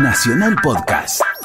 Nacional Podcast.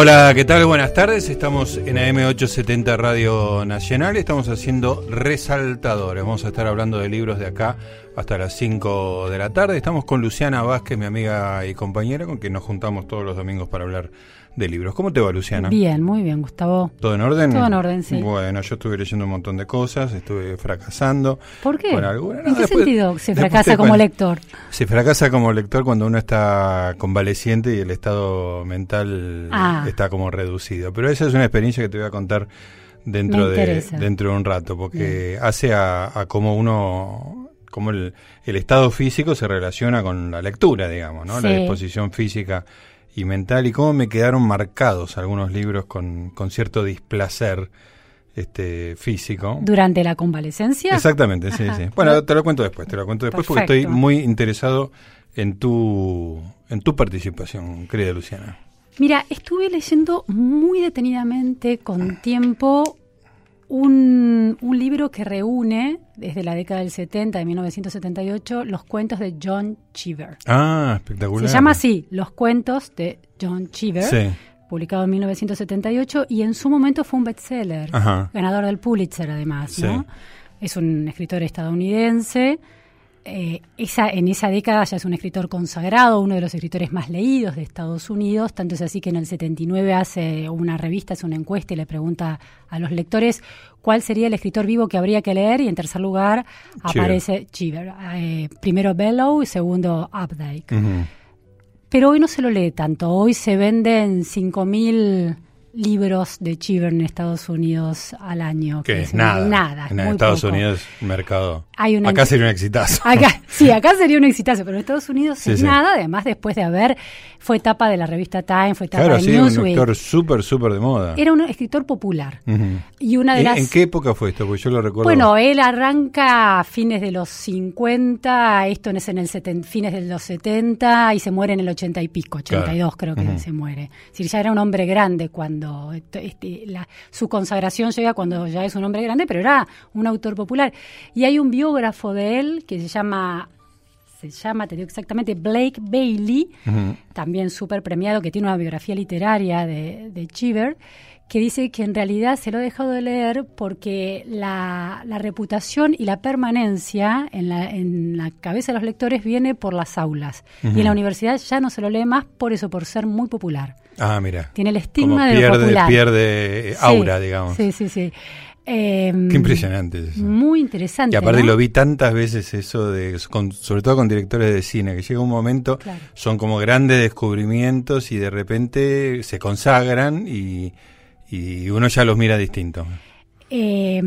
Hola, ¿qué tal? Buenas tardes. Estamos en AM870 Radio Nacional. Estamos haciendo resaltadores. Vamos a estar hablando de libros de acá hasta las 5 de la tarde. Estamos con Luciana Vázquez, mi amiga y compañera, con quien nos juntamos todos los domingos para hablar de libros. ¿Cómo te va, Luciana? Bien, muy bien, Gustavo. ¿Todo en orden? Todo en orden, sí. Bueno, yo estuve leyendo un montón de cosas, estuve fracasando. ¿Por qué? Con alguna. ¿En qué sentido se fracasa como lector? Se fracasa como lector cuando uno está convaleciente y el estado mental Ah. está como reducido. Pero esa es una experiencia que te voy a contar dentro, de, dentro de un rato, porque hace a, a cómo uno, cómo el, el estado físico se relaciona con la lectura, digamos, ¿no? La disposición física y mental y cómo me quedaron marcados algunos libros con, con cierto displacer este físico. ¿Durante la convalecencia? Exactamente, sí, Ajá. sí. Bueno, te lo cuento después, te lo cuento después porque estoy muy interesado en tu en tu participación, querida Luciana. Mira, estuve leyendo muy detenidamente, con tiempo, un, un libro que reúne, desde la década del 70, de 1978, los cuentos de John Cheever. Ah, espectacular. Se llama así, Los cuentos de John Cheever. Sí. publicado en 1978 y en su momento fue un bestseller, Ajá. ganador del Pulitzer además, ¿no? Sí. Es un escritor estadounidense. Eh, esa, en esa década ya es un escritor consagrado, uno de los escritores más leídos de Estados Unidos, tanto es así que en el 79 hace una revista, hace una encuesta y le pregunta a los lectores cuál sería el escritor vivo que habría que leer y en tercer lugar aparece Cheever. Eh, primero Bellow y segundo Updike. Pero hoy no se lo lee tanto. Hoy se venden 5.000 libros de Cheever en Estados Unidos al año. Que que es nada. En muy Estados poco. Unidos, mercado. Hay una- Acá sería un exitazo. Acá, sí, acá sería un exitazo, pero en Estados Unidos Sí, es sí. nada. Además, después de haber, fue etapa de la revista Time, fue etapa claro, de sí, un Newsweek. actor súper, súper de moda. Era un escritor popular. Y una de ¿En, las. en qué época fue esto? Porque yo lo recuerdo. Bueno, él arranca a fines de los 50, esto es en el seten- fines de los 70 y se muere en el 80 y pico, 82 creo que se muere. Es decir, ya era un hombre grande cuando esto- este, la- su consagración llega cuando ya es un hombre grande, pero era un autor popular. Y hay un biógrafo de él que se llama se llama, te digo exactamente, Blake Bailey, también súper premiado, que tiene una biografía literaria de, de Cheever, que dice que en realidad se lo ha dejado de leer porque la, la reputación y la permanencia en la, en la cabeza de los lectores viene por las aulas. Y en la universidad ya no se lo lee más por eso, por ser muy popular. Ah, mira. Tiene el Como estigma de lo pierde, popular. pierde eh, Sí, aura, digamos. Sí, sí, sí. Em, Qué impresionante es eso. Muy interesante. Y aparte ¿no? lo vi tantas veces eso de, con- sobre todo con directores de cine, que llega un momento, Claro. son como grandes descubrimientos y de repente se consagran y, y uno ya los mira distinto. Eh,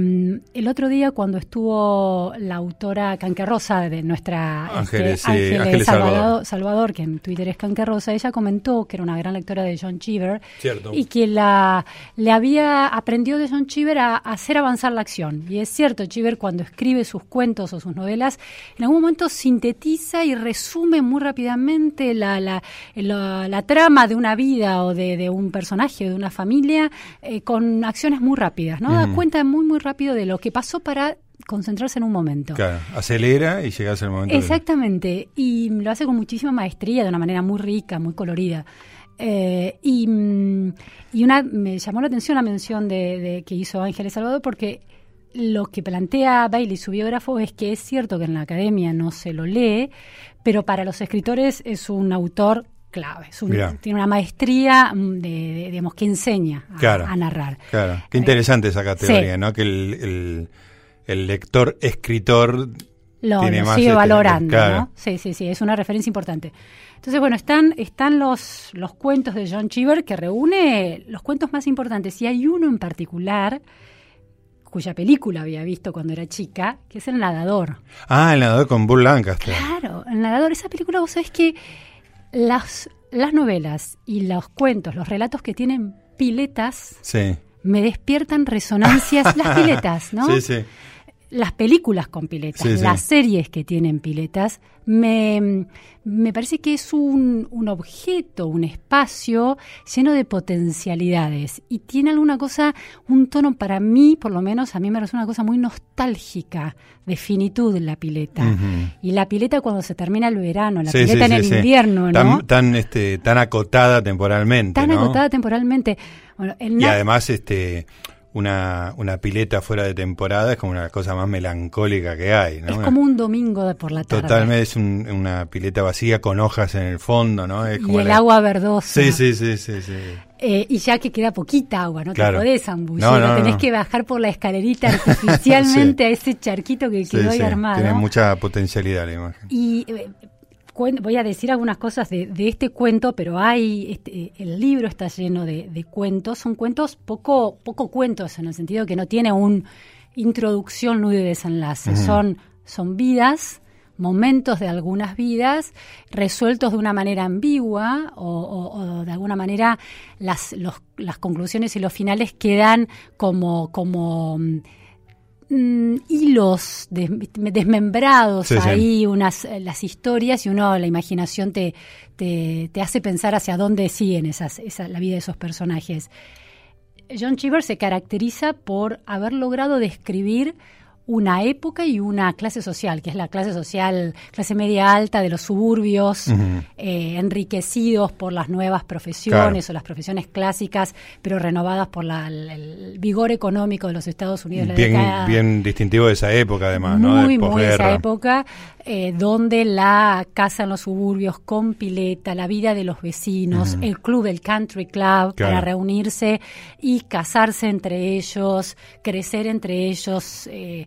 el otro día cuando estuvo la autora Canquerrosa de nuestra Ángeles, este, sí, Ángeles Salvador, Salvador. Salvador, que en Twitter es Canquerrosa, ella comentó que era una gran lectora de John Cheever Cierto. y que la le había aprendió de John Cheever a, a hacer avanzar la acción. Y es cierto, Cheever cuando escribe sus cuentos o sus novelas, en algún momento sintetiza y resume muy rápidamente la, la, la- la trama de una vida o de, de un personaje, de una familia, eh, con acciones muy rápidas, ¿no? Da Ujú. Cuenta muy, muy rápido de lo que pasó para concentrarse en un momento. Claro, acelera y llegas al momento. de- Exactamente, y lo hace con muchísima maestría, de una manera muy rica, muy colorida. Eh, y, mm, y una me llamó la atención la mención de, de- que hizo Ángeles Salvador porque lo que plantea Bailey, su biógrafo, es que es cierto que en la academia no se lo lee, pero para los escritores es un autor clave, es un- Mirá. tiene una maestría mm, de, de- digamos, que enseña a, Claro. a narrar. Claro, qué interesante esa categoría, Sí. ¿no? Que el, el, el lector escritor lo, sigue este, valorando, claro. ¿no? Sí, sí, sí, es una referencia importante. Entonces, bueno, están, están los, los cuentos de John Cheever que reúne los cuentos más importantes. Y hay uno en particular cuya película había visto cuando era chica, que es El Nadador. Ah, el nadador con Bull Lancaster. Claro, El Nadador, esa película, vos sabés que las, las novelas y los cuentos, los relatos que tienen piletas, Sí. me despiertan resonancias, las piletas, ¿no? Sí, sí. Las películas con piletas, las series que tienen piletas, me, me parece que es un, un, objeto, un espacio lleno de potencialidades y tiene alguna cosa, un tono para mí, por lo menos a mí me parece una cosa muy nostálgica de finitud la pileta. Y la pileta cuando se termina el verano, la pileta en el invierno, ¿no? Tan, tan, este, tan acotada temporalmente. Tan acotada temporalmente. Bueno, y además, este una, una pileta fuera de temporada es como una cosa más melancólica que hay, ¿no? Es como un domingo de por la tarde. Totalmente, es una pileta vacía con hojas en el fondo, ¿no? Es y el agua verdosa. Sí, sí, sí, sí. sí. Eh, y ya que queda poquita agua, no te podés ambullir, tenés que bajar por la escalerita artificialmente a ese charquito que quedó ahí armado. Tiene mucha potencialidad la imagen. Y eh, voy a decir algunas cosas de, este cuento, pero hay este, el libro está lleno de, cuentos. Son cuentos poco poco cuentos en el sentido que no tiene un introducción, nudo y desenlace. Son son vidas, momentos de algunas vidas resueltos de una manera ambigua o, de alguna manera las las conclusiones y los finales quedan como como Mm, hilos desmembrados ahí, unas eh, las historias y uno la imaginación te, te, hace pensar hacia dónde siguen esas, esa, la vida de esos personajes. John Cheever se caracteriza por haber logrado describir una época y una clase social, que es la clase social, clase media alta de los suburbios, eh, enriquecidos por las nuevas profesiones o las profesiones clásicas, pero renovadas por el, vigor económico de los Estados Unidos. Bien, bien distintivo de esa época, además, muy, ¿no? Muy, muy de esa época, eh, donde la casa en los suburbios con pileta, la vida de los vecinos, el club, el country club, para reunirse y casarse entre ellos, crecer entre ellos. Eh,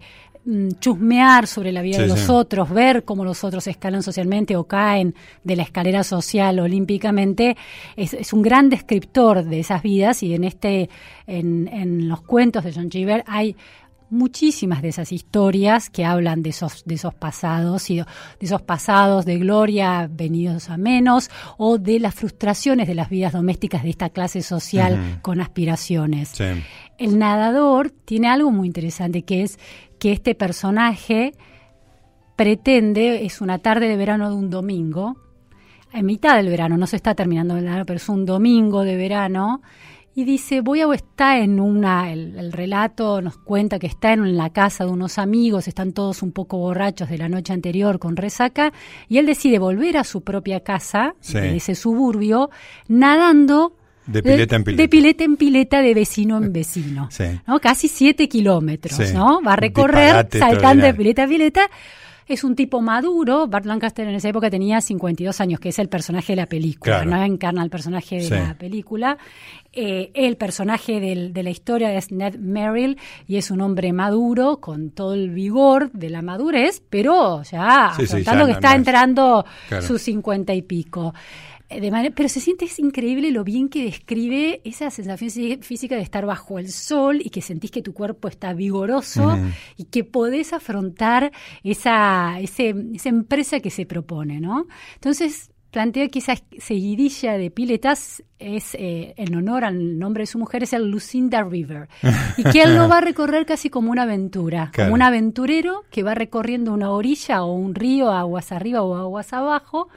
chusmear sobre la vida de los otros, ver cómo los otros escalan socialmente o caen de la escalera social olímpicamente, es, un gran descriptor de esas vidas y en este, en, en los cuentos de John Cheever hay muchísimas de esas historias que hablan de esos, de esos pasados y de esos pasados de gloria venidos a menos o de las frustraciones de las vidas domésticas de esta clase social con aspiraciones. El nadador tiene algo muy interesante que es que este personaje pretende, es una tarde de verano de un domingo, en mitad del verano, no se está terminando el verano, pero es un domingo de verano, y dice, voy a estar en una, el, relato nos cuenta que está en la casa de unos amigos, están todos un poco borrachos de la noche anterior con resaca, y él decide volver a su propia casa, de ese suburbio, nadando de pileta en pileta. De pileta en pileta, de vecino en vecino. ¿no? Casi siete kilómetros, ¿no? Va a recorrer saltando de pileta a pileta. Es un tipo maduro. Bart Lancaster en esa época tenía 52 años, que es el personaje de la película, no encarna el personaje de la película. Eh, el personaje de la historia es Ned Merrill y es un hombre maduro, con todo el vigor de la madurez, pero ya afrontando que está entrando sus 50 y pico. Eh, pero se siente es increíble lo bien que describe esa sensación física de estar bajo el sol y que sentís que tu cuerpo está vigoroso y que podés afrontar esa, esa empresa que se propone, ¿no? Entonces, plantea que esa seguidilla de piletas es eh, en honor al nombre de su mujer es el Lucinda River. Y que él lo va a recorrer casi como una aventura, como un aventurero que va recorriendo una orilla o un río aguas arriba o aguas abajo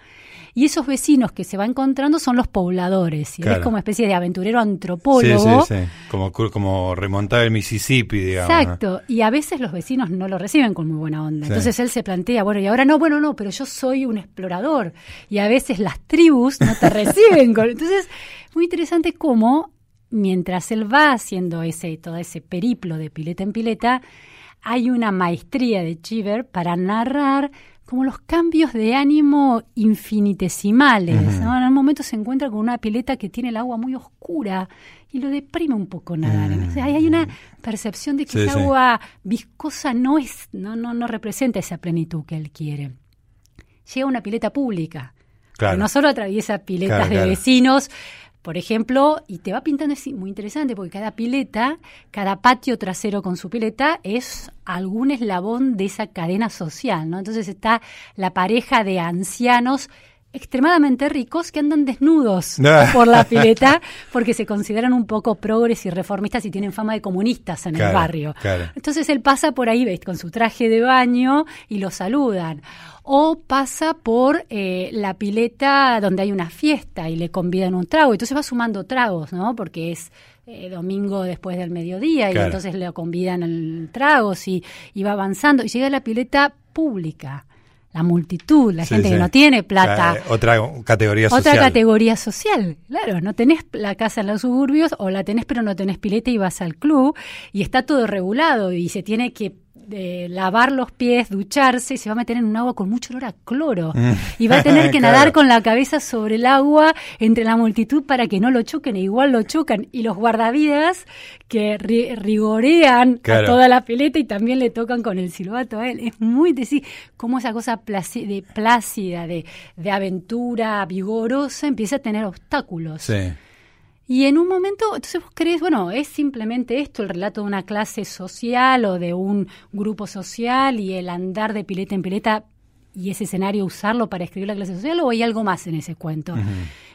y esos vecinos que se va encontrando son los pobladores. Y es como una especie de aventurero antropólogo. Sí, sí, sí. Como, como remontar el Mississippi, digamos. Exacto. Y a veces los vecinos no lo reciben con muy buena onda. Entonces él se plantea, bueno, y ahora no, bueno, no, pero yo soy un explorador. Y a veces las tribus no te reciben con. Entonces, muy interesante cómo, mientras él va haciendo ese, todo ese periplo de pileta en pileta, hay una maestría de Chiver para narrar como los cambios de ánimo infinitesimales. En un momento se encuentra con una pileta que tiene el agua muy oscura y lo deprime un poco nadar. hay una percepción de que esa agua viscosa no es, no, no, no representa esa plenitud que él quiere. Llega una pileta pública. Claro. no solo atraviesa piletas de vecinos, por ejemplo, y te va pintando, es muy interesante porque cada pileta, cada patio trasero con su pileta es algún eslabón de esa cadena social, ¿no? Entonces está la pareja de ancianos extremadamente ricos que andan desnudos por la pileta porque se consideran un poco progres y reformistas y tienen fama de comunistas en el barrio. Entonces él pasa por ahí ¿ves? con su traje de baño y lo saludan. O pasa por eh, la pileta donde hay una fiesta y le convidan un trago. Entonces va sumando tragos, ¿no? Porque es eh, domingo después del mediodía y entonces le convidan el tragos y, y va avanzando. Y llega a la pileta pública la multitud, la gente que no tiene plata. otra categoría social. Otra categoría social, claro, no tenés la casa en los suburbios o la tenés pero no tenés pileta y vas al club y está todo regulado y se tiene que de lavar los pies, ducharse, y se va a meter en un agua con mucho olor a cloro. Mm. Y va a tener que nadar con la cabeza sobre el agua entre la multitud para que no lo choquen, e igual lo chocan. Y los guardavidas que rigorean a toda la pileta y también le tocan con el silbato a él. Es muy decir, cómo esa cosa de plácida, de, de aventura vigorosa, empieza a tener obstáculos. Sí. Y en un momento, entonces vos crees, bueno, es simplemente esto, el relato de una clase social o de un grupo social y el andar de pileta en pileta y ese escenario usarlo para escribir la clase social o hay algo más en ese cuento.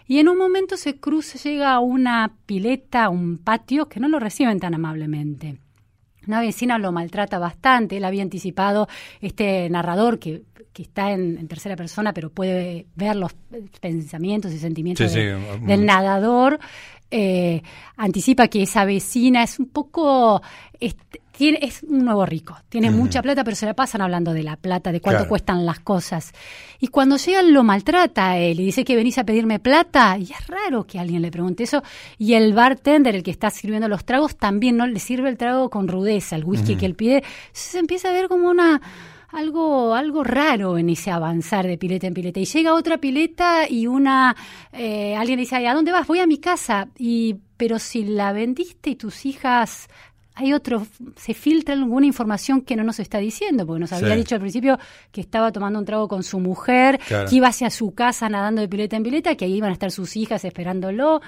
Y en un momento se cruza, llega a una pileta, un patio que no lo reciben tan amablemente. Una vecina lo maltrata bastante, él había anticipado este narrador que, que está en, tercera persona, pero puede ver los pensamientos y sentimientos del nadador, eh, anticipa que esa vecina es un poco... Es, tiene, es un nuevo rico, tiene mucha plata, pero se la pasan hablando de la plata, de cuánto cuestan las cosas. Y cuando llega lo maltrata a él y dice que venís a pedirme plata, y es raro que alguien le pregunte eso. Y el bartender, el que está sirviendo los tragos, también no le sirve el trago con rudeza, el whisky que él pide. Se empieza a ver como una algo, algo raro en ese avanzar de pileta en pileta. Y llega otra pileta y una, eh, alguien dice, ¿a dónde vas? Voy a mi casa. Y, pero si la vendiste y tus hijas hay otro, se filtra alguna información que no nos está diciendo, porque nos había dicho al principio que estaba tomando un trago con su mujer, que iba hacia su casa nadando de pileta en pileta, que ahí iban a estar sus hijas esperándolo.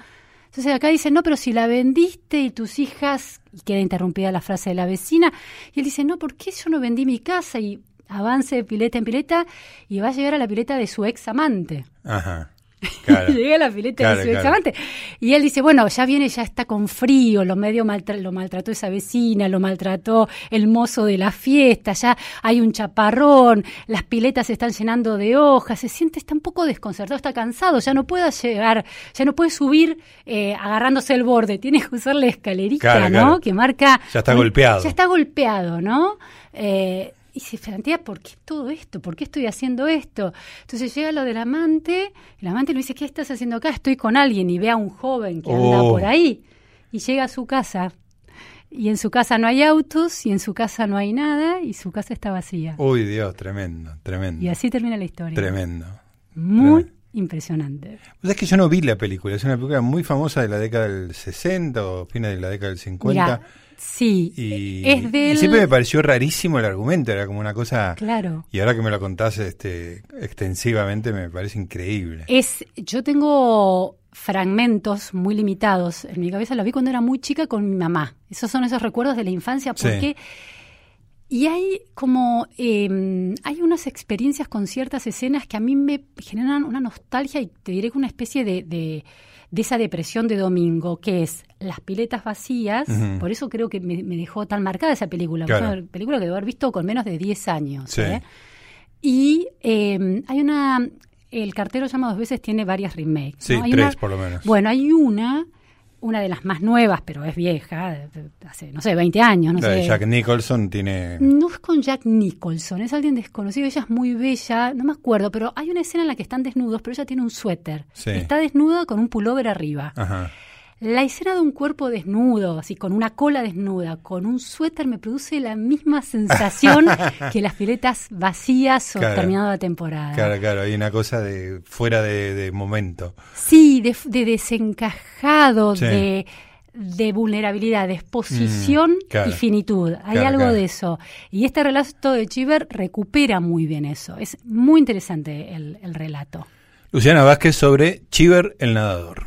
Entonces acá dice, no, pero si la vendiste y tus hijas, y queda interrumpida la frase de la vecina, y él dice, no, ¿por qué yo no vendí mi casa? Y avance de pileta en pileta y va a llegar a la pileta de su ex amante. Ajá. Llega a la pileta de su ex amante. Y él dice, bueno, ya viene, ya está con frío, lo medio lo maltrató esa vecina, lo maltrató el mozo de la fiesta, ya hay un chaparrón, las piletas se están llenando de hojas, se siente, está un poco desconcertado, está cansado, ya no puede llegar, ya no puede subir eh, agarrándose el borde, tiene que usar la escalerita, ¿no? Que marca... Ya está golpeado. Ya está golpeado, ¿no? Eh, y se plantea, ¿por qué todo esto? ¿Por qué estoy haciendo esto? Entonces llega lo del amante, el amante le dice, ¿qué estás haciendo acá? Estoy con alguien y ve a un joven que anda oh. por ahí y llega a su casa. Y en su casa no hay autos y en su casa no hay nada y su casa está vacía. Uy, Dios, tremendo, tremendo. Y así termina la historia. Tremendo. Muy impresionante. Pues es que yo no vi la película, es una película muy famosa de la década del 60 o fines de la década del 50. Sí, y, es del... siempre me pareció rarísimo el argumento, era como una cosa... Claro. Y ahora que me lo contás este, extensivamente me parece increíble. Es, yo tengo fragmentos muy limitados en mi cabeza, lo vi cuando era muy chica con mi mamá. Esos son esos recuerdos de la infancia, porque... Y hay como, em, hay unas experiencias con ciertas escenas que a mí me generan una nostalgia y te diré que una especie de de esa depresión de domingo, que es las piletas vacías, por eso creo que me, dejó tan marcada esa película, una película que debo haber visto con menos de 10 años. ¿eh? Y em, hay una, el cartero llama dos veces, tiene varias remakes. Sí, tres por lo menos. Bueno, hay una una de las más nuevas, pero es vieja, hace, no sé, 20 años. No sé. Jack Nicholson tiene... No es con Jack Nicholson, es alguien desconocido, ella es muy bella, no me acuerdo, pero hay una escena en la que están desnudos, pero ella tiene un suéter. Está desnuda con un pullover arriba. Ajá. La escena de un cuerpo desnudo, así con una cola desnuda, con un suéter, me produce la misma sensación que las filetas vacías o terminada la temporada. Claro, claro, hay una cosa de fuera de, momento. Sí, de, desencajado, de, vulnerabilidad, de exposición mm, y finitud. Hay algo de eso. Y este relato de Chiver recupera muy bien eso. Es muy interesante el, el relato. Luciana Vázquez sobre Chiver el nadador.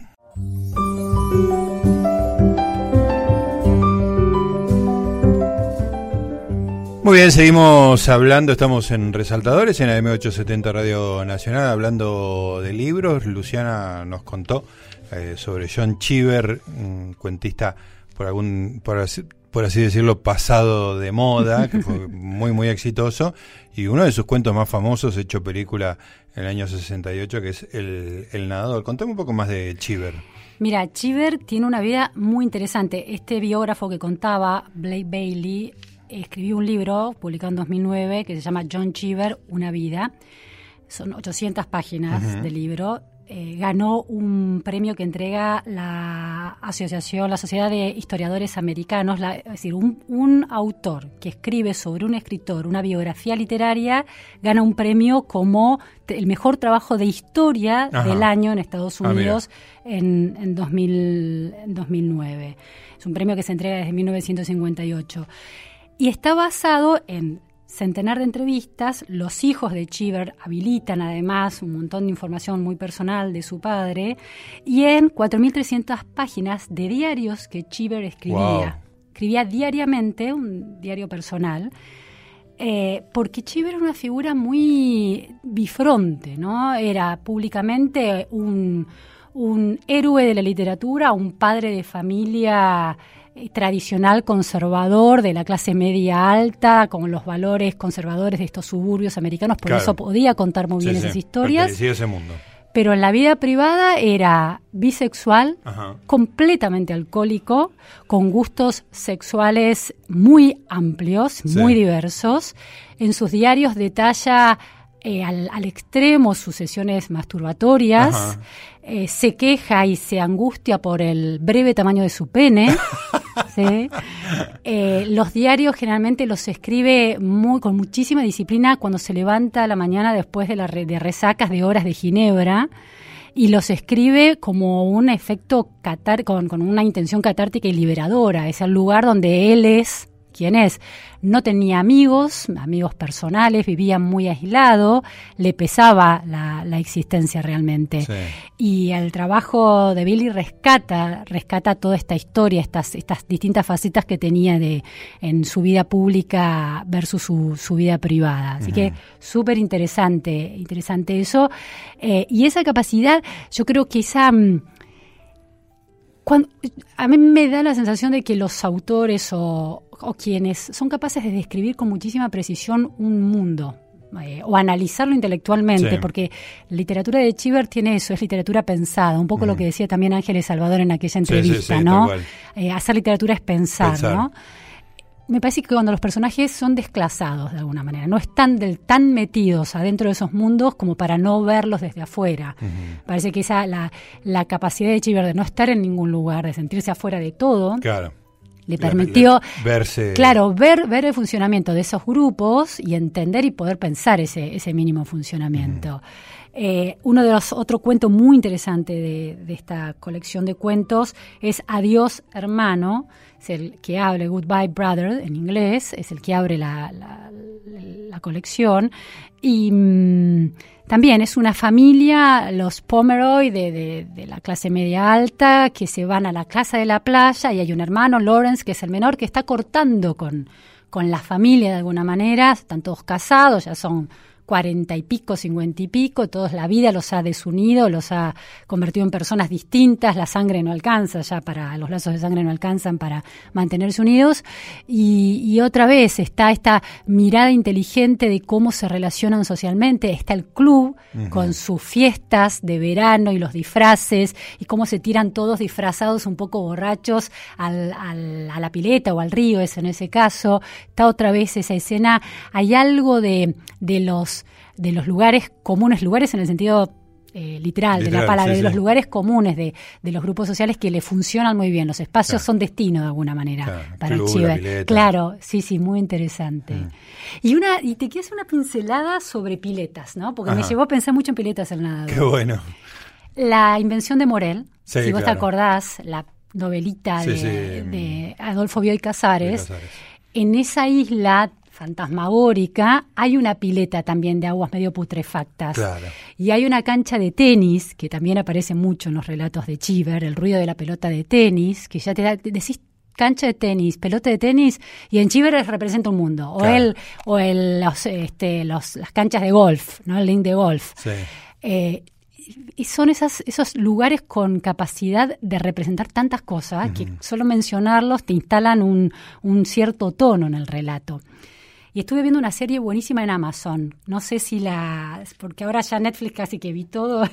Muy bien, seguimos hablando, estamos en Resaltadores, en AM870 Radio Nacional, hablando de libros. Luciana nos contó eh, sobre John Cheever, un cuentista por algún, por así, por así decirlo, pasado de moda, que fue muy, muy exitoso, y uno de sus cuentos más famosos, hecho película en el año 68, que es El, el Nadador. Contame un poco más de Cheever. Mira, Cheever tiene una vida muy interesante. Este biógrafo que contaba, Blake Bailey, escribió un libro publicado en 2009 que se llama John Cheever, Una vida. Son 800 páginas de libro. Eh, ganó un premio que entrega la asociación, la Sociedad de Historiadores Americanos, es decir, un, autor que escribe sobre un escritor una biografía literaria gana un premio como el mejor trabajo de historia del año en Estados ah, Unidos en, en, 2000, en 2009. Es un premio que se entrega desde 1958 y está basado en centenar de entrevistas. Los hijos de Cheever habilitan además un montón de información muy personal de su padre y en 4.300 páginas de diarios que Cheever escribía. Escribía diariamente, un diario personal. Eh, porque Cheever era una figura muy bifronte, ¿no? Era públicamente un, un héroe de la literatura, un padre de familia eh, tradicional conservador de la clase media alta, con los valores conservadores de estos suburbios americanos, por eso podía contar muy bien esas historias. Ese mundo. Pero en la vida privada era bisexual, completamente alcohólico, con gustos sexuales muy amplios, muy diversos. En sus diarios detalla eh, al, al, extremo sus sesiones masturbatorias, eh, se queja y se angustia por el breve tamaño de su pene. Eh, los diarios generalmente los escribe muy, con muchísima disciplina cuando se levanta a la mañana después de, la de resacas de horas de Ginebra y los escribe como un efecto catar con, con una intención catártica y liberadora. Es el lugar donde él es quién es. No tenía amigos, amigos personales, vivía muy aislado, le pesaba la, existencia realmente. Y el trabajo de Billy rescata, rescata toda esta historia, estas, estas distintas facetas que tenía de, en su vida pública versus su, vida privada. Así que súper interesante, interesante eso. Eh, y esa capacidad, yo creo que esa... Mm, a mí me da la sensación de que los autores o, quienes son capaces de describir con muchísima precisión un mundo, eh, o analizarlo intelectualmente, porque la literatura de Chiver tiene eso, es literatura pensada, un poco lo que decía también Ángeles Salvador en aquella entrevista, ¿no? Eh, hacer literatura es pensar, ¿no? Me parece que cuando los personajes son desclasados de alguna manera, no están del, tan metidos adentro de esos mundos como para no verlos desde afuera. Parece que esa la, la capacidad de Chiver de no estar en ningún lugar, de sentirse afuera de todo, le permitió verse claro ver ver el funcionamiento de esos grupos y entender y poder pensar ese ese mínimo funcionamiento. Eh, uno de los otros cuentos muy interesantes de, de, esta colección de cuentos es Adiós hermano es el que abre Goodbye Brother en inglés, es el que abre la, la, colección. Y mm, también es una familia, los Pomeroy de, de, la clase media alta, que se van a la casa de la playa y hay un hermano, Lawrence, que es el menor, que está cortando con, con la familia de alguna manera, están todos casados, ya son cuarenta y pico, cincuenta y pico, todos la vida los ha desunido, los ha convertido en personas distintas, la sangre no alcanza ya para, los lazos de sangre no alcanzan para mantenerse unidos, y, otra vez está esta mirada inteligente de cómo se relacionan socialmente, está el club con sus fiestas de verano y los disfraces, y cómo se tiran todos disfrazados un poco borrachos al, a la pileta o al río, es en ese caso, está otra vez esa escena, hay algo de, de los de los lugares comunes, lugares en el sentido eh, literal, de la palabra, de los lugares comunes de, los grupos sociales que le funcionan muy bien. Los espacios son destino de alguna manera para el Claro, sí, sí, muy interesante. Mm. Y una y te quiero hacer una pincelada sobre piletas, ¿no? Porque me llevó a pensar mucho en piletas el nada. Qué bueno. La invención de Morel, si vos te acordás, la novelita de, Adolfo Bioy Casares, Casares, en esa isla fantasmagórica, hay una pileta también de aguas medio putrefactas. Y hay una cancha de tenis, que también aparece mucho en los relatos de Chiver, el ruido de la pelota de tenis, que ya te, da, decís, cancha de tenis, pelota de tenis, y en Chiver representa un mundo. O Claro. el, o el, los, este, los, las canchas de golf, ¿no? El link de golf. Sí. Eh, y son esas, esos lugares con capacidad de representar tantas cosas que solo mencionarlos te instalan un, un cierto tono en el relato. Y estuve viendo una serie buenísima en Amazon. No sé si la. Porque ahora ya Netflix casi que vi todo.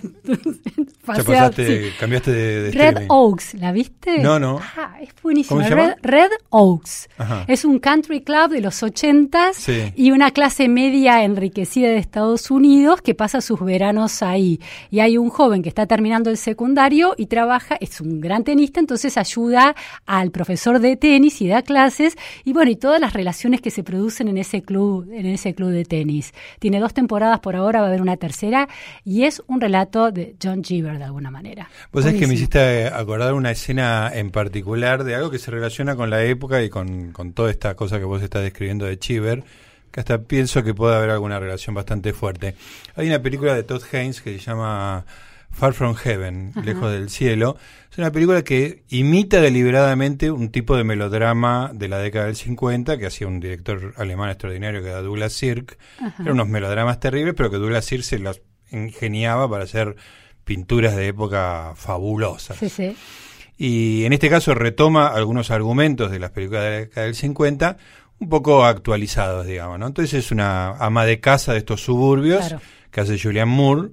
A- sí. cambiaste de, de Red streaming. Oaks, ¿la viste? No, no. Ah, es buenísima. Red, Red Oaks. Ajá. Es un country club de los ochentas Sí. y una clase media enriquecida de Estados Unidos que pasa sus veranos ahí. Y hay un joven que está terminando el secundario y trabaja, es un gran tenista, entonces ayuda al profesor de tenis y da clases y bueno, y todas las relaciones que se producen en ese club, en ese club de tenis. Tiene dos temporadas por ahora, va a haber una tercera y es un relato de John Cheever de alguna manera. Vos sabés que me hiciste acordar una escena en particular de algo que se relaciona con la época y con, con toda esta cosa que vos estás describiendo de Chiver, que hasta pienso que puede haber alguna relación bastante fuerte. Hay una película de Todd Haynes que se llama Far From Heaven, Lejos del Cielo. Es una película que imita deliberadamente un tipo de melodrama de la década del 50 que hacía un director alemán extraordinario que era Douglas Sirk. Eran unos melodramas terribles, pero que Douglas Sirk se los ingeniaba para hacer pinturas de época fabulosas. Sí, sí. Y en este caso retoma algunos argumentos de las películas de la década del 50, un poco actualizados, digamos, ¿no? Entonces es una ama de casa de estos suburbios Claro. que hace Julianne Moore,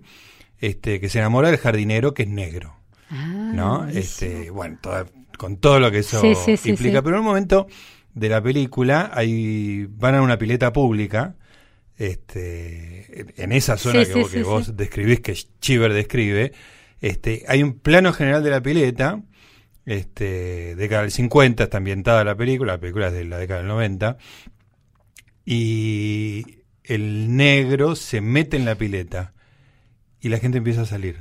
este, que se enamora del jardinero que es negro, Ah, ¿no? Este, bueno, toda- con todo lo que eso Sí, sí, sí, implica. sí. Pero en un momento de la película hay, van a una pileta pública, este, en- esa zona que, vos, que describís, que Chiver describe, este, hay un plano general de la pileta, este, década del 50, está ambientada la película, la película es de la década del 90, y el negro se mete en la pileta y la gente empieza a salir.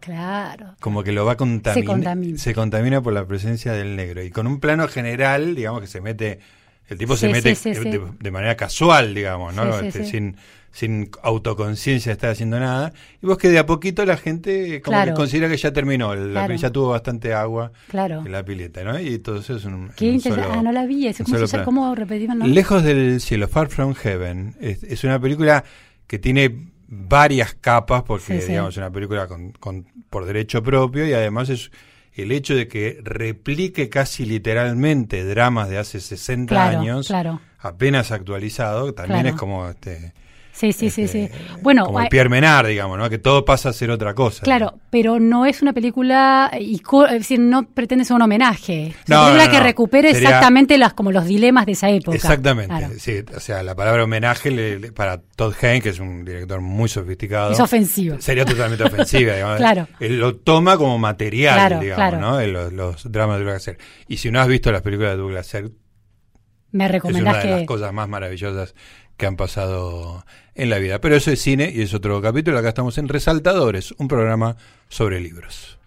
Claro. Como que lo va a contaminar. Se contamina. Se contamina por la presencia del negro. Y con un plano general, digamos que se mete, el tipo se mete sí, sí, de, manera casual, digamos, ¿no? Este. Sin, sin autoconciencia de estar haciendo nada. Y vos que de a poquito la gente como Claro. que considera que ya terminó, la Claro. ya tuvo bastante agua Claro. en la pileta, ¿no? Y todo eso es un, Qué un solo- Ah, no la vi. Eso, un ¿Cómo, solo se llama? plano. ¿Cómo repetimos nombre? Lejos del cielo, Far From Heaven, es, es una película que tiene varias capas, porque Sí, sí. digamos es una película con, con- por derecho propio y además es el hecho de que replique casi literalmente dramas de hace 60 Claro, años, claro. apenas actualizado, también Claro. es como este, Sí, sí, sí, sí. este, Bueno, como el Pierre Menard, digamos, ¿no? Que todo pasa a ser otra cosa. Claro, pero no es una película, ico- es decir, no pretende ser un homenaje. Es No, una película no, que recupere Sería- exactamente las, como los dilemas de esa época. Exactamente, Claro. sí, o sea, la palabra homenaje le- le- para Todd Haynes, que es un director muy sofisticado. Es ofensivo. Sería totalmente ofensiva, digamos. Claro. Él lo toma como material, Claro, digamos, claro. ¿no? Los, los dramas de Douglas Sirk. Y si no has visto las películas de Douglas Sirk, Me es una recomendás de las cosas más maravillosas que han pasado en la vida. Pero eso es cine y es otro capítulo. Acá estamos en Resaltadores, un programa sobre libros.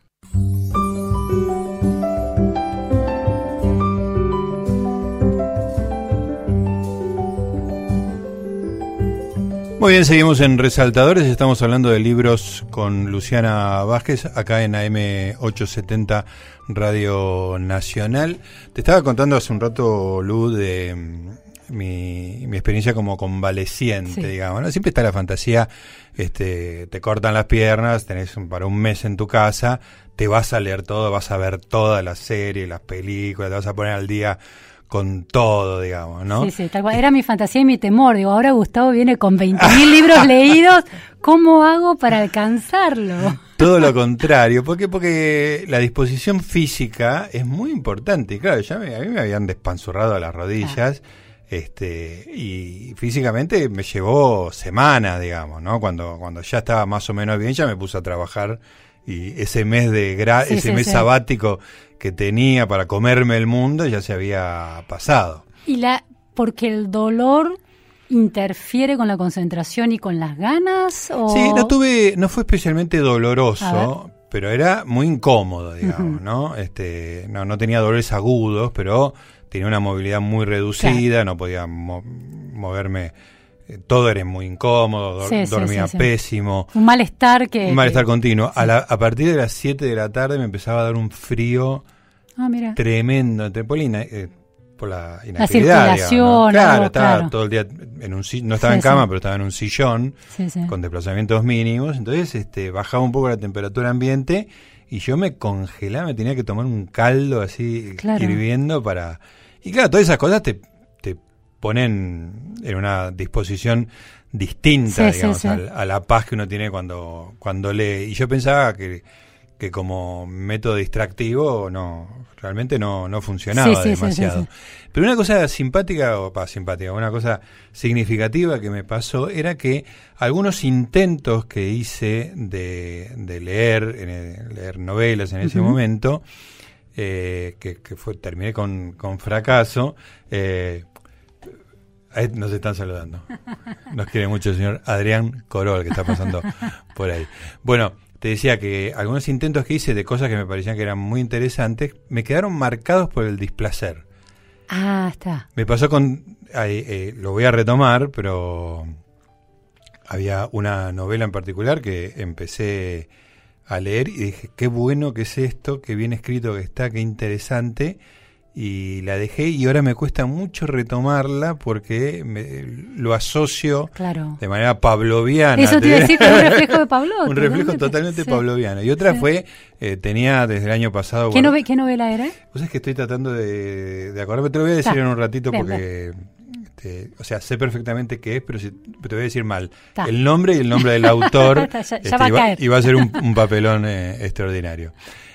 Muy bien, seguimos en Resaltadores. Estamos hablando de libros con Luciana Vázquez, acá en AM870 Radio Nacional. Te estaba contando hace un rato, Lu, de mi, mi experiencia como convaleciente, Sí. digamos. ¿no? Siempre está la fantasía, este, te cortan las piernas, tenés un- para un mes en tu casa, te vas a leer todo, vas a ver todas las series, las películas, te vas a poner al día con todo, digamos, ¿no? Sí, sí, tal cual. Era mi fantasía y mi temor. Digo, ahora Gustavo viene con 20.000 libros leídos. ¿Cómo hago para alcanzarlo? Todo lo contrario, porque porque la disposición física es muy importante. Y claro, ya me- a mí me habían despanzurrado las rodillas, este, y físicamente me llevó semanas, digamos, ¿no? Cuando cuando ya estaba más o menos bien, ya me puse a trabajar y ese mes de gra- Sí, ese sí, mes sí. sabático que tenía para comerme el mundo ya se había pasado. Y la, porque el dolor interfiere con la concentración y con las ganas. O... Sí, no tuve, no fue especialmente doloroso, pero era muy incómodo, digamos. ¿no? Este, no, no tenía dolores agudos, pero tenía una movilidad muy reducida, no podía mo- moverme, eh, todo era muy incómodo, Sí, sí, dormía sí, sí. pésimo, Un malestar que. un malestar continuo. A, la- a partir de las 7 de la tarde me empezaba a dar un frío Ah, mira. tremendo, por la, eh, por la inactividad. circulación, Claro, algo, estaba claro. todo el día en un no estaba en cama, pero estaba en un sillón con desplazamientos mínimos, entonces este bajaba un poco la temperatura ambiente y yo me congelaba, me tenía que tomar un caldo así Claro. hirviendo para y claro, todas esas cosas te, te ponen en una disposición distinta, Sí, digamos, sí. a la paz que uno tiene cuando cuando lee. Y yo pensaba que que como método distractivo no realmente no, no funcionaba demasiado. Pero una cosa simpática, o pa, simpática, una cosa significativa que me pasó era que algunos intentos que hice de, de leer, en- leer novelas en ese momento, eh, que, que fue, terminé con, con fracaso, eh, nos están saludando. Nos quiere mucho el señor Adrián Corol, que está pasando por ahí. Bueno, te decía que algunos intentos que hice de cosas que me parecían que eran muy interesantes, me quedaron marcados por el displacer. Ah, está. Me pasó con, eh, lo voy a retomar, pero había una novela en particular que empecé a leer y dije, qué bueno que es esto, qué bien escrito que está, qué interesante. Y la dejé y ahora me cuesta mucho retomarla porque me, lo asocio Claro. de manera pavloviana. Eso te iba a decir que es un reflejo de Pablo. Un reflejo totalmente Sí. pavloviano. Y otra Sí. fue, eh, tenía desde el año pasado... ¿Qué, guard- nove- qué novela era? Vos sabés que estoy tratando de, de acordarme, te lo voy a decir en un ratito Bien, porque, este, o sea, sé perfectamente qué es, pero si- te voy a decir mal. Ta. El nombre y el nombre del autor ya- ya este, va a y, va, caer. y va a ser un, un papelón eh, extraordinario.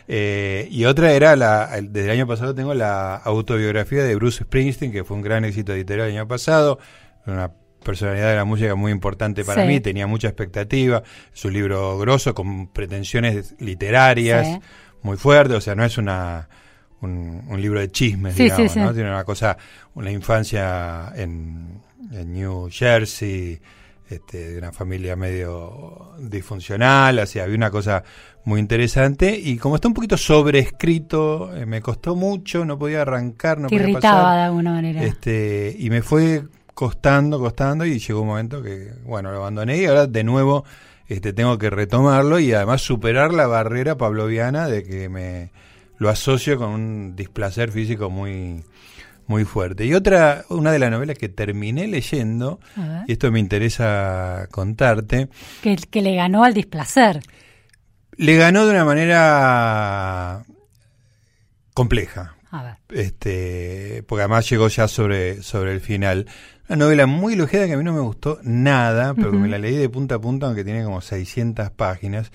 Eh, y otra era, la, el- desde el año pasado tengo la autobiografía de Bruce Springsteen, que fue un gran éxito editorial el año pasado, una personalidad de la música muy importante para Sí. mí, tenía mucha expectativa, es un libro grosso con pretensiones literarias Sí. muy fuertes, o sea, no es una un, un libro de chismes, Sí, digamos, sí. ¿no? Tiene una cosa, una infancia en, en New Jersey, este, de una familia medio disfuncional, así, había una cosa muy interesante y como está un poquito sobreescrito, eh, me costó mucho, no podía arrancar, no Te podía irritaba pasar. de alguna manera. Este, y me fue costando, costando, y llegó un momento que, bueno, lo abandoné y ahora de nuevo este, tengo que retomarlo y además superar la barrera pavloviana de que me lo asocio con un displacer físico muy, muy fuerte. Y otra, una de las novelas que terminé leyendo, y esto me interesa contarte, que, que le ganó al displacer. le ganó de una manera compleja. A ver. este porque además llegó ya sobre, sobre el final. Una novela muy elogiada que a mí no me gustó nada, pero que me la leí de punta a punta, aunque tiene como 600 páginas.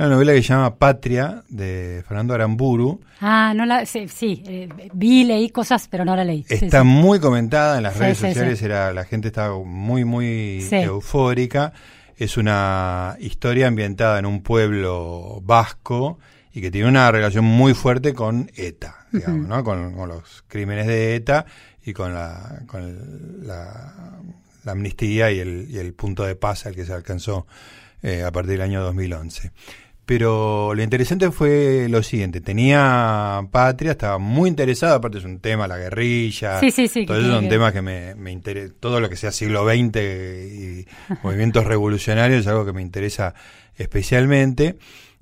Una novela que se llama Patria, de Fernando Aramburu. Ah, no la. Sí, sí, eh, vi, leí cosas, pero no la leí. Está sí. muy comentada en las redes sociales. Era, la gente estaba muy, muy eufórica. Es una historia ambientada en un pueblo vasco y que tiene una relación muy fuerte con ETA, digamos. ¿no? Con, con los crímenes de ETA y con la, con el- la, la amnistía y el, y el punto de paz al que se alcanzó eh, a partir del año 2011. Pero lo interesante fue lo siguiente, tenía patria, estaba muy interesado, aparte es un tema, la guerrilla, Sí, sí, sí, todo eso son temas que me, me interesa, todo lo que sea siglo XX y movimientos revolucionarios es algo que me interesa especialmente.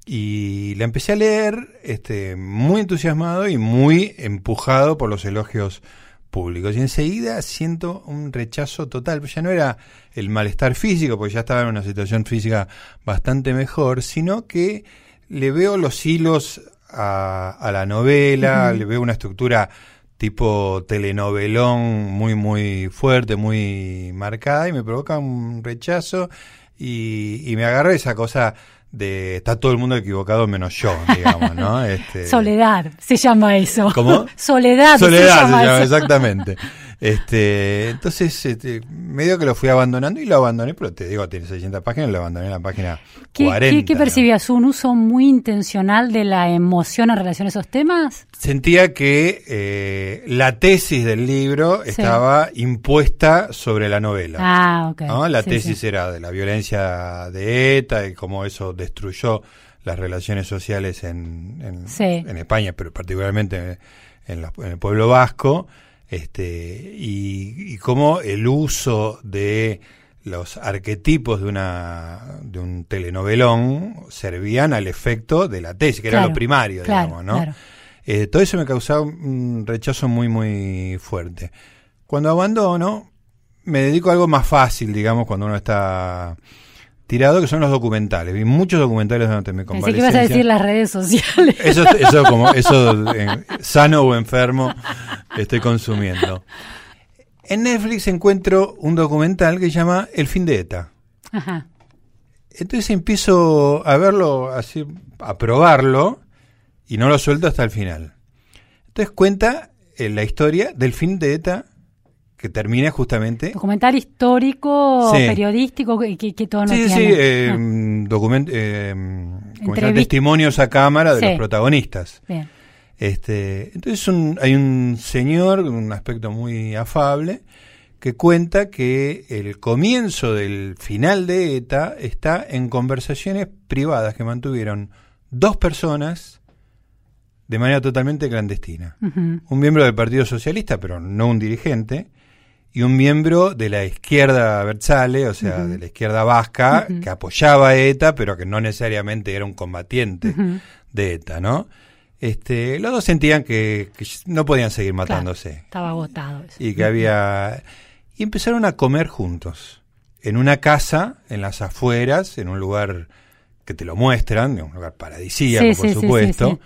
Y la empecé a leer este, muy entusiasmado y muy empujado por los elogios públicos. Y enseguida siento un rechazo total. Ya no era el malestar físico, porque ya estaba en una situación física bastante mejor, sino que le veo los hilos a, a la novela, le veo una estructura tipo telenovelón muy, muy fuerte, muy marcada, y me provoca un rechazo y, y me agarra esa cosa de está todo el mundo equivocado menos yo, digamos, ¿no? Este, Soledad, se llama eso. ¿Cómo? Soledad, Soledad se llama, eso. exactamente. Este, entonces, este, medio que lo fui abandonando y lo abandoné, pero te digo, tiene 600 páginas, lo abandoné en la página ¿Qué, 40. qué- qué ¿no? percibías? ¿Un uso muy intencional de la emoción en relación a esos temas? Sentía que eh, la tesis del libro Sí. estaba impuesta sobre la novela. Ah, ok. ¿no? La Sí, tesis sí. era de la violencia de ETA y cómo eso destruyó las relaciones sociales en, en, Sí. en España, pero particularmente en, la- en el pueblo vasco, este, y, y cómo el uso de los arquetipos de una de un telenovelón servían al efecto de la tesis, que era lo primario, claro, digamos, ¿no? claro. Eh, todo eso me causaba un rechazo muy, muy fuerte. Cuando abandono, me dedico a algo más fácil, digamos, cuando uno está tirado, que son los documentales. Vi muchos documentales donde me Pensé que ibas a decir las redes sociales. Eso, eso como, eso sano o enfermo estoy consumiendo. En Netflix encuentro un documental que se llama El fin de ETA. Ajá. Entonces empiezo a verlo, así, a probarlo, y no lo suelto hasta el final. Entonces cuenta eh, la historia del fin de ETA que termina justamente... Documental histórico, periodístico, que, que, todo no sí, Sí, eh, eh, testimonios a cámara de los protagonistas. Bien. Este, entonces hay un señor con un aspecto muy afable que cuenta que el comienzo del final de ETA está en conversaciones privadas que mantuvieron dos personas de manera totalmente clandestina. Un miembro del Partido Socialista, pero no un dirigente, y un miembro de la izquierda Berzale, o sea, de la izquierda vasca, que apoyaba a ETA, pero que no necesariamente era un combatiente de ETA, ¿no? Este, los dos sentían que, no podían seguir matándose. estaba agotado. Eso. Y que había... Y empezaron a comer juntos, en una casa, en las afueras, en un lugar que te lo muestran, en un lugar paradisíaco, por supuesto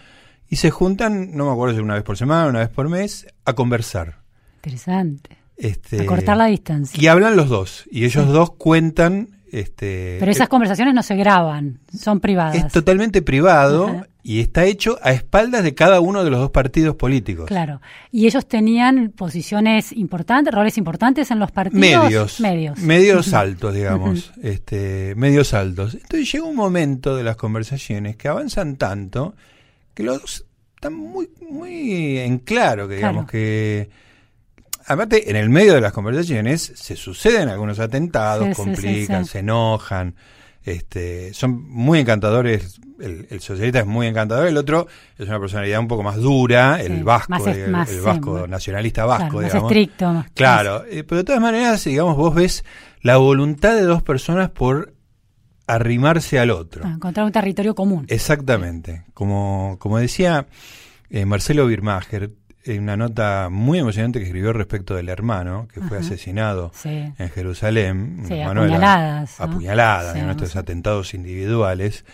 y se juntan, no me acuerdo si una vez por semana, una vez por mes, a conversar. Interesante. Este, a cortar la distancia. Y hablan los dos, y ellos dos cuentan... Este, Pero esas conversaciones no se graban, son privadas. Es totalmente privado y está hecho a espaldas de cada uno de los dos partidos políticos. Claro. Y ellos tenían posiciones importantes, roles importantes en los partidos. Medios. Medios. Medios altos, digamos. este, medios altos. Entonces llega un momento de las conversaciones que avanzan tanto que los están muy, muy en claro, que digamos que aparte en el medio de las conversaciones se suceden algunos atentados, complican, se enojan, este, son muy encantadores, el, socialista es muy encantador, el otro es una personalidad un poco más dura, el vasco, el, vasco, nacionalista vasco, digamos. Más estricto. claro, eh, pero de todas maneras, digamos, vos ves la voluntad de dos personas por arrimarse al otro. Ah, encontrar un territorio común. Exactamente. Como, como decía eh, Marcelo Birmacher, una nota muy emocionante que escribió respecto del hermano que fue asesinado en Jerusalén, sí, apuñaladas, apuñaladas en nuestros atentados individuales.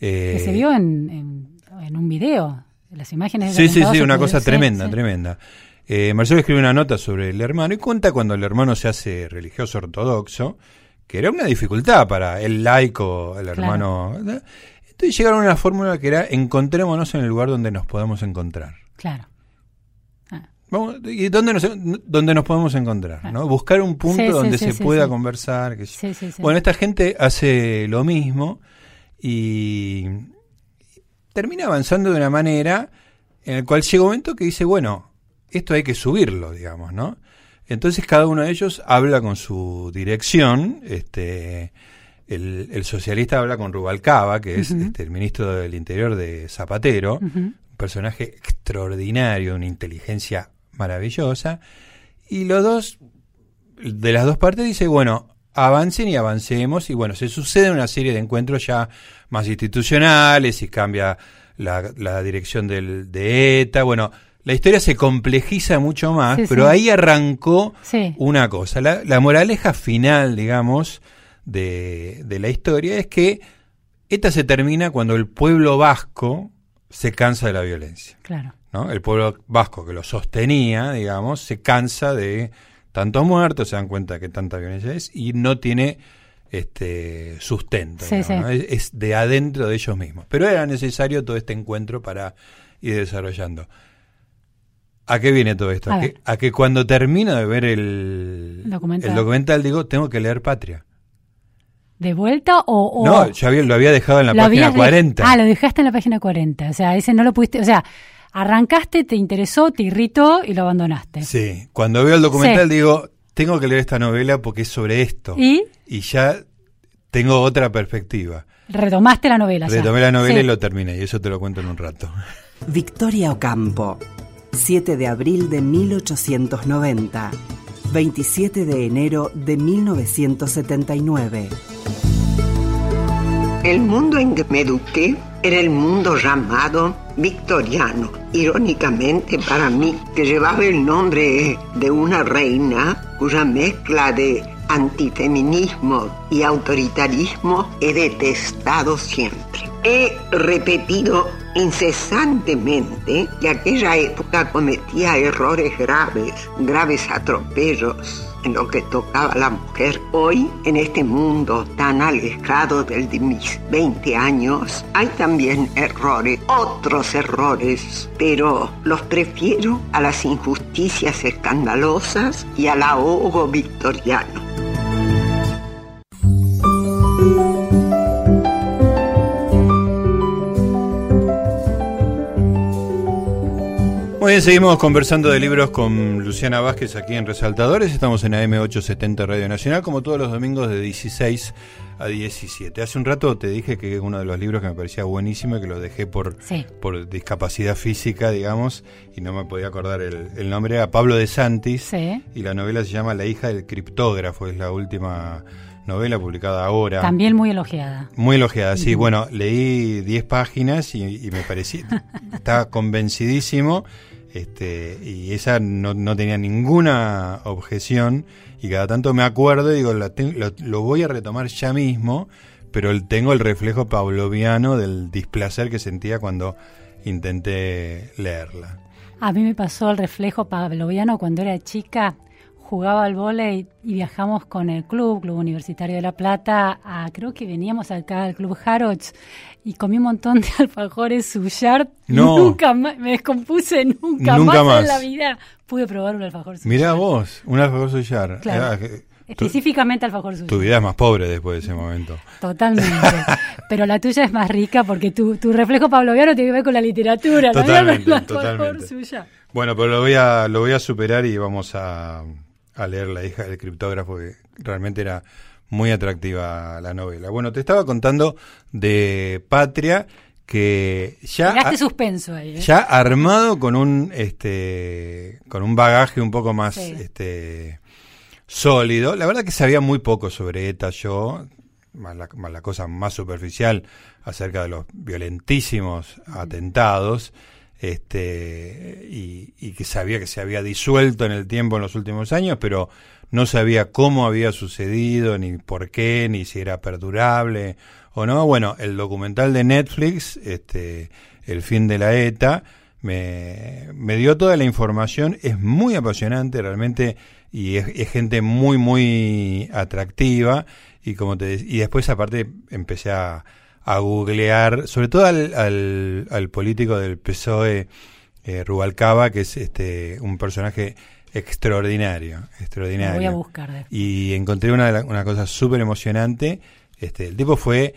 Eh, que se vio en, en, un video, las imágenes. De sí, sí, sí, una cosa tremenda, tremenda. Eh, Marcelo escribe una nota sobre el hermano y cuenta cuando el hermano se hace religioso ortodoxo que era una dificultad para el laico, el hermano. Entonces llegaron a una fórmula que era encontrémonos en el lugar donde nos podamos encontrar. Claro. ¿Y dónde nos, dónde nos podemos encontrar? ¿no? Buscar un punto donde se pueda conversar. bueno, esta gente hace lo mismo y termina avanzando de una manera en la cual llega un momento que dice, bueno, esto hay que subirlo, digamos, ¿no? Entonces cada uno de ellos habla con su dirección, este, el, socialista habla con Rubalcaba, que es este, el ministro del Interior de Zapatero, un personaje extraordinario, una inteligencia maravillosa, y los dos, de las dos partes, dice, bueno, avancen y avancemos, y bueno, se sucede una serie de encuentros ya más institucionales y cambia la, la dirección del, de ETA, bueno, la historia se complejiza mucho más, pero ahí arrancó una cosa. La, moraleja final, digamos, de, la historia es que esta se termina cuando el pueblo vasco se cansa de la violencia. Claro. ¿no? El pueblo vasco que lo sostenía, digamos, se cansa de tantos muertos, se dan cuenta que tanta violencia es y no tiene este sustento. es, es, de adentro de ellos mismos. Pero era necesario todo este encuentro para ir desarrollando. ¿A qué viene todo esto? A, que, cuando termino de ver el documental. digo, tengo que leer Patria. ¿De vuelta o...? No, ya lo había dejado en la página 40. ah, lo dejaste en la página 40. O sea, ese no lo pudiste... O sea, arrancaste, te interesó, te irritó y lo abandonaste. Sí, cuando veo el documental digo, tengo que leer esta novela porque es sobre esto. ¿Y? Y ya tengo otra perspectiva. Retomaste la novela. Retomé la novela y lo terminé, y eso te lo cuento en un rato. Victoria Ocampo 7 de abril de 1890, 27 de enero de 1979. El mundo en que me eduqué era el mundo llamado victoriano, irónicamente para mí, que llevaba el nombre de una reina cuya mezcla de antifeminismo y autoritarismo he detestado siempre. He repetido incesantemente que aquella época cometía errores graves, graves atropellos lo que tocaba a la mujer. Hoy, en este mundo tan alejado del de mis 20 años, hay también errores, otros errores, pero los prefiero a las injusticias escandalosas y al ahogo victoriano. Muy bien, seguimos conversando de libros con Luciana Vázquez aquí en Resaltadores. Estamos en AM870 Radio Nacional, como todos los domingos de 16 a 17. Hace un rato te dije que uno de los libros que me parecía buenísimo y que lo dejé por, por discapacidad física, digamos, y no me podía acordar el, nombre, era Pablo de Santis. Y la novela se llama La hija del criptógrafo, es la última novela publicada ahora. También muy elogiada. Muy elogiada, sí. Bueno, leí 10 páginas y, y me parecía, estaba convencidísimo este, y esa no, no, tenía ninguna objeción y cada tanto me acuerdo y digo, lo, voy a retomar ya mismo, pero tengo el reflejo pavloviano del displacer que sentía cuando intenté leerla. A mí me pasó el reflejo pavloviano cuando era chica jugaba al vóley y viajamos con el club, Club Universitario de La Plata, a, creo que veníamos acá al Club Harrods y comí un montón de alfajores suyar. No. Nunca más, me descompuse nunca, más, en la vida. Pude probar un alfajor suyar. Mirá vos, un alfajor suyar. Claro. Específicamente alfajor suyar. Tu vida es más pobre después de ese momento. Totalmente. Pero la tuya es más rica porque tu, tu reflejo pavloviano tiene que ver con la literatura. Totalmente, totalmente. Bueno, pero lo voy a, lo voy a superar y vamos a a leer La hija del criptógrafo, que realmente era muy atractiva la novela. Bueno, te estaba contando de Patria que ya suspenso ahí, ¿eh? ya armado con un este con un bagaje un poco más este sólido. La verdad que sabía muy poco sobre ETA yo, más la, más la cosa más superficial acerca de los violentísimos atentados este, y, que sabía que se había disuelto en el tiempo en los últimos años, pero no sabía cómo había sucedido, ni por qué, ni si era perdurable o no. Bueno, el documental de Netflix, este, El fin de la ETA, me, me dio toda la información, es muy apasionante realmente y es, gente muy, muy atractiva y como te y después aparte empecé a a googlear, sobre todo al, al, político del PSOE, eh, Rubalcaba, que es este un personaje extraordinario, extraordinario. voy a buscar. Y encontré una, una cosa súper emocionante. Este, el tipo fue,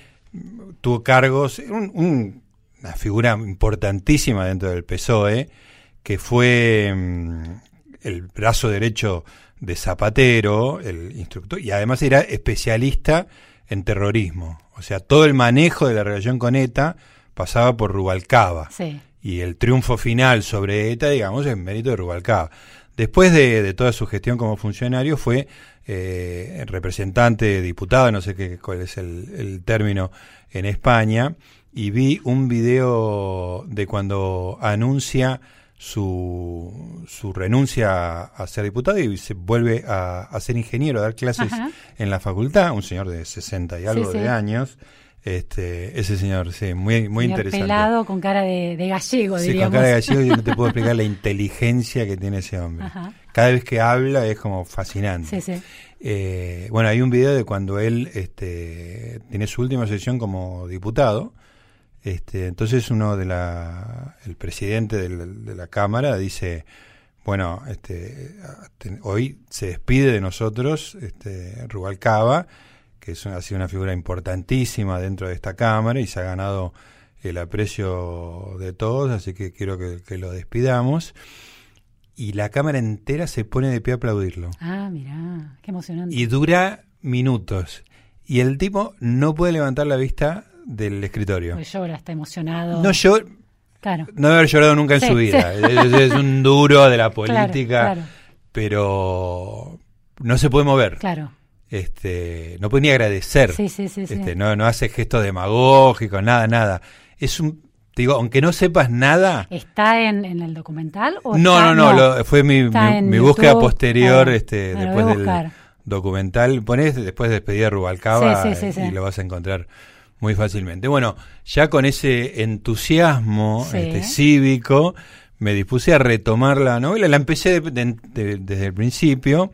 tuvo cargos, una figura importantísima dentro del PSOE, que fue mm, el brazo derecho de Zapatero, el instructor, y además era especialista en terrorismo. O sea, todo el manejo de la relación con ETA pasaba por Rubalcaba. Y el triunfo final sobre ETA, digamos, es mérito de Rubalcaba. Después de, toda su gestión como funcionario, fue eh, representante, diputado, no sé qué, cuál es el, término en España, y vi un video de cuando anuncia su, su renuncia a ser diputado y se vuelve a, ser ingeniero, a dar clases en la facultad, un señor de 60 y algo de años. Este, ese señor, sí, muy, muy interesante. pelado con cara de, gallego, sí, con cara de gallego yo no te puedo explicar la inteligencia que tiene ese hombre. Cada vez que habla es como fascinante. Eh, bueno, hay un video de cuando él este, tiene su última sesión como diputado este, entonces uno de la, el presidente de la, Cámara dice, bueno, este, hoy se despide de nosotros este, Rubalcaba, que es ha sido una figura importantísima dentro de esta Cámara y se ha ganado el aprecio de todos, así que quiero que, lo despidamos. Y la Cámara entera se pone de pie a aplaudirlo. Ah, mira, qué emocionante. Y dura minutos. Y el tipo no puede levantar la vista del escritorio. Pues llora, está emocionado. No llora. Claro. No debe haber llorado nunca en su vida. Es, un duro de la política, pero no se puede mover. Claro. Este, no puede ni agradecer. Sí, sí, sí, este, no, no hace gestos demagógicos, nada, nada. Es un te digo, aunque no sepas nada. ¿Está en, en el documental? O no, está- no, no, lo- fue mi, búsqueda posterior Ah, este, después del documental. Pones después de despedida de Rubalcaba Sí, sí, sí, y lo vas a encontrar muy fácilmente. Bueno, ya con ese entusiasmo Sí. este, cívico, me dispuse a retomar la novela. La empecé de- de- de- desde el principio.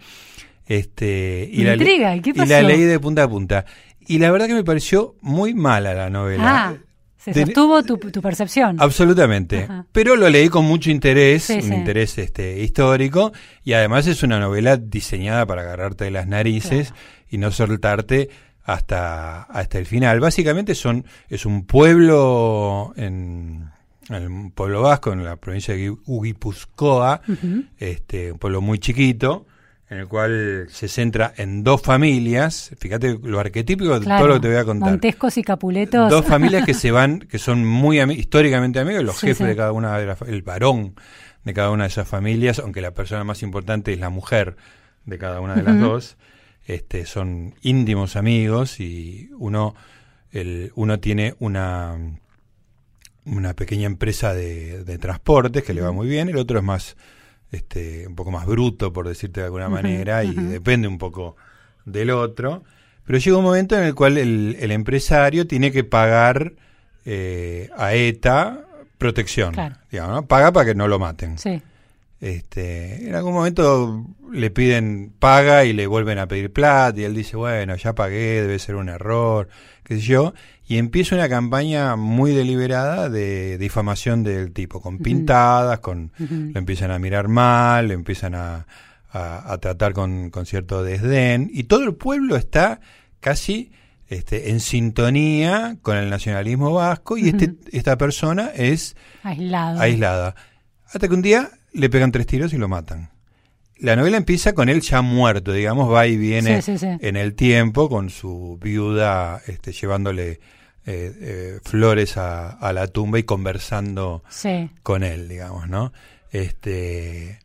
Este, y, la, intriga, ¿y qué y la leí de punta a punta. Y la verdad que me pareció muy mala la novela. Ah, se sostuvo tu, tu percepción. Absolutamente. Ajá. Pero lo leí con mucho interés, Sí, un sí. interés este, histórico, y además es una novela diseñada para agarrarte de las narices y no soltarte hasta, hasta el final. Básicamente son, es un pueblo en, en un pueblo vasco, en la provincia de Guipúzcoa, este, un pueblo muy chiquito, en el cual se centra en dos familias. Fíjate lo arquetípico de todo lo que te voy a contar. Montescos y Capuletos. Dos familias que se van, que son muy ami- históricamente amigos, los Sí, jefes sí. de cada una de las, el varón de cada una de esas familias, aunque la persona más importante es la mujer de cada una de las dos, este, son íntimos amigos y uno, el, uno tiene una, una pequeña empresa de, de transportes que le va muy bien, el otro es más, este, un poco más bruto, por decirte de alguna manera, y depende un poco del otro. Pero llega un momento en el cual el, el empresario tiene que pagar eh, a ETA protección. Claro. digamos, ¿no? Paga para que no lo maten. Sí. Este, en algún momento le piden paga y le vuelven a pedir plata y él dice, bueno, ya pagué, debe ser un error, qué sé yo. Y empieza una campaña muy deliberada de difamación del tipo, con pintadas, con lo empiezan a mirar mal, lo empiezan a, a- a tratar con, con cierto desdén, y todo el pueblo está casi este, en sintonía con el nacionalismo vasco, y este, esta persona es Aislado. aislada. Hasta que un día le pegan tres tiros y lo matan. La novela empieza con él ya muerto, digamos, va y viene Sí, sí, sí. en el tiempo con su viuda este, llevándole eh, eh, flores a, a la tumba y conversando con él, digamos, ¿no? Este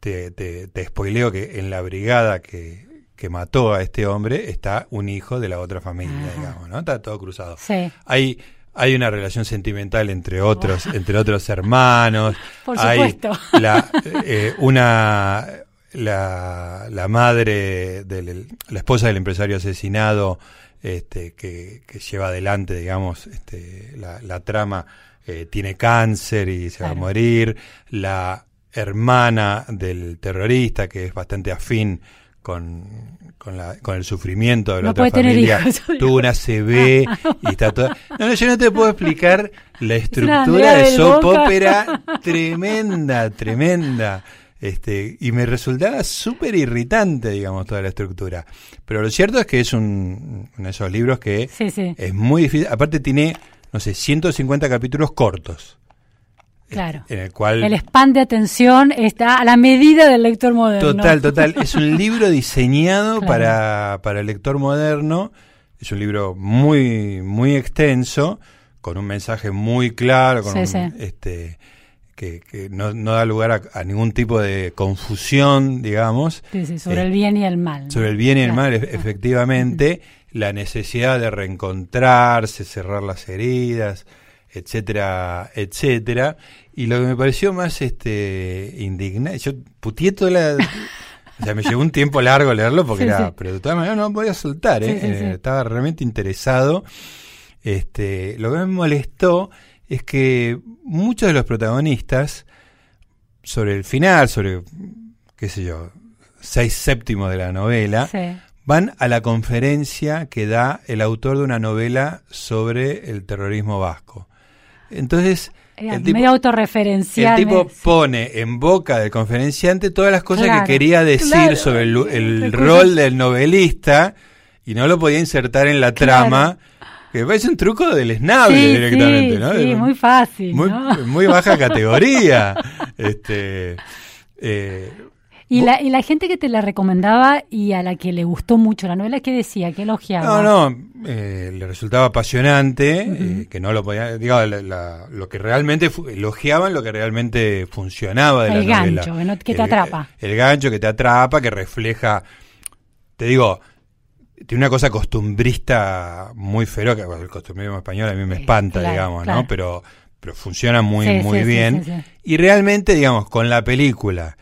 te, te, te spoileo que en la brigada que, que mató a este hombre está un hijo de la otra familia, Ajá. digamos, ¿no? Está todo cruzado. Sí. Hay hay una relación sentimental entre otros entre otros hermanos. Por Hay supuesto. la, eh, una la, la madre del la esposa del empresario asesinado este que, que lleva adelante digamos este la, la trama eh, tiene cáncer y se va a morir la hermana del terrorista que es bastante afín con con, la, con el sufrimiento de la No otra familia hijos. tuvo una CB y está toda no, no yo no te puedo explicar la estructura de soap opera tremenda tremenda este, y me resultaba súper irritante, digamos, toda la estructura. Pero lo cierto es que es un, uno de esos libros que Sí, sí. es muy difícil. Aparte tiene, no sé, 150 capítulos cortos. Claro. En el cual... El span de atención está a la medida del lector moderno. Total, total. Es un libro diseñado Claro. para, para el lector moderno. Es un libro muy, muy extenso, con un mensaje muy claro, con Sí, un, sí. este que, que no, no da lugar a, a ningún tipo de confusión, digamos. Sí, sí, sobre Eh, el bien y el mal. ¿no? Sobre el bien y el Claro. mal, e- efectivamente, la necesidad de reencontrarse, cerrar las heridas, etcétera, etcétera. Y lo que me pareció más este indignante, yo puteé toda la... O sea, me llevó un tiempo largo leerlo porque Sí, era... sí. Pero de todas maneras no voy a soltar, ¿eh? Sí, sí. Eh, Estaba realmente interesado. Este, lo que me molestó es que muchos de los protagonistas, sobre el final, sobre, qué sé yo, seis séptimos de la novela, van a la conferencia que da el autor de una novela sobre el terrorismo vasco. Entonces, Era el tipo, medio autorreferencial. el tipo pone en boca del conferenciante todas las cosas Claro, que quería decir claro. sobre el, rol del novelista y no lo podía insertar en la Claro. trama, que me parece un truco del esnable Sí, directamente, sí, ¿no? sí, muy fácil. muy, ¿no? muy baja categoría. este, eh, Y la, y la gente que te la recomendaba y a la que le gustó mucho la novela, ¿qué decía? ¿Qué elogiaba? No, no, eh, le resultaba apasionante, eh, que no lo podía, digo, la- la- lo que realmente, elogiaban lo que realmente funcionaba de El la novela. gancho, que te El- atrapa. El gancho que te atrapa, que refleja, te digo, tiene una cosa costumbrista muy feroz, que el costumbrismo español a mí me espanta, claro, digamos, claro. ¿no? Pero, pero funciona muy, Sí, muy sí, bien. sí. Y realmente, digamos, con la película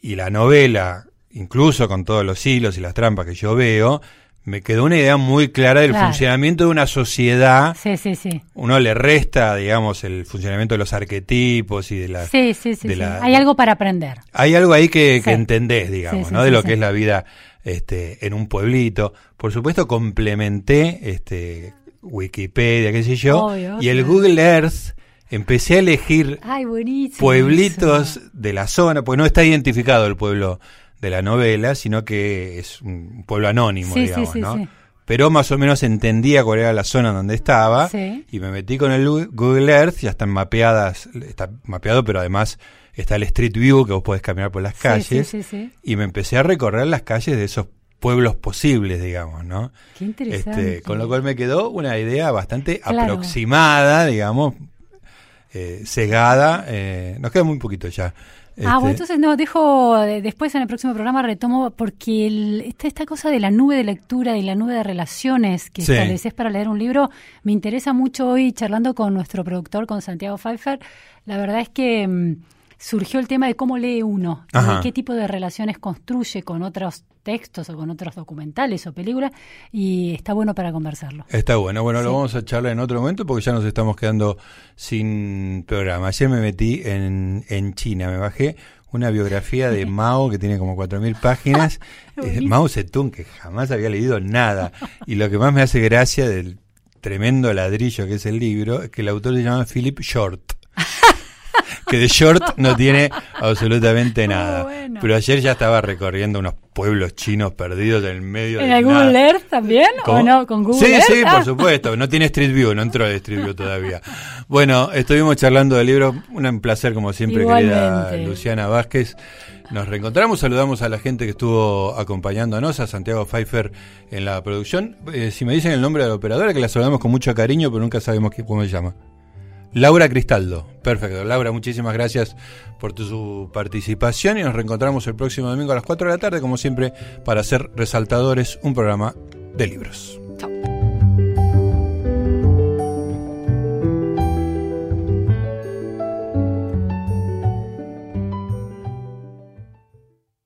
y la novela, incluso con todos los hilos y las trampas que yo veo, me quedó una idea muy clara del Claro. funcionamiento de una sociedad. Sí, sí, sí. Uno le resta, digamos, el funcionamiento de los arquetipos y de la... Sí, sí, sí. de sí. la- Hay algo para aprender. Hay algo ahí que, que entendés, digamos, ¿no? De lo que es la vida este, en un pueblito. Por supuesto, complementé este, Wikipedia, qué sé yo, Obvio, y el. Google Earth empecé a elegir Ay, pueblitos eso. de la zona, porque no está identificado el pueblo de la novela, sino que es un pueblo anónimo, Sí, digamos, sí, ¿no? Pero más o menos entendía cuál era la zona donde estaba y me metí con el Google Earth, ya están mapeadas, está mapeado, pero además está el Street View que vos podés caminar por las calles Sí, sí, sí. y me empecé a recorrer las calles de esos pueblos posibles, digamos, ¿no? Qué interesante. Este, con lo cual me quedó una idea bastante Claro. aproximada, digamos, eh, cegada. eh, nos queda muy poquito ya. Ah, Este, bueno, entonces no, dejo, de- después en el próximo programa retomo, porque el- esta, esta cosa de la nube de lectura y la nube de relaciones que Sí. estableces para leer un libro, me interesa mucho hoy charlando con nuestro productor, con Santiago Pfeiffer. La verdad es que mm, surgió el tema de cómo lee uno, de qué tipo de relaciones construye con otros textos o con otros documentales o películas, y está bueno para conversarlo. Está bueno, bueno, lo vamos a charlar en otro momento porque ya nos estamos quedando sin programa. Ayer me metí en, en China, me bajé una biografía de Mao que tiene como 4.000 páginas. Eh. Mao Zedong, que jamás había leído nada. Y lo que más me hace gracia del tremendo ladrillo que es el libro es que el autor se llama Philip Short. Que de short no tiene absolutamente Muy nada. bueno. Pero ayer ya estaba recorriendo unos pueblos chinos perdidos en el medio ¿En de el nada. Google Earth también? ¿Cómo? ¿O no? ¿Con Google sí, Earth? sí, Ah. por supuesto. No tiene Street View, no entró de Street View todavía. Bueno, estuvimos charlando del libro. Un placer, como siempre, querida. Luciana Vázquez. Nos reencontramos, saludamos a la gente que estuvo acompañándonos, a Santiago Pfeiffer en la producción. Eh, si me dicen el nombre de la operadora, que la saludamos con mucho cariño, pero nunca sabemos qué- cómo se llama. Laura Cristaldo. Perfecto. Laura, muchísimas gracias por tu su participación y nos reencontramos el próximo domingo a las 4 de la tarde, como siempre, para hacer Resaltadores, un programa de libros.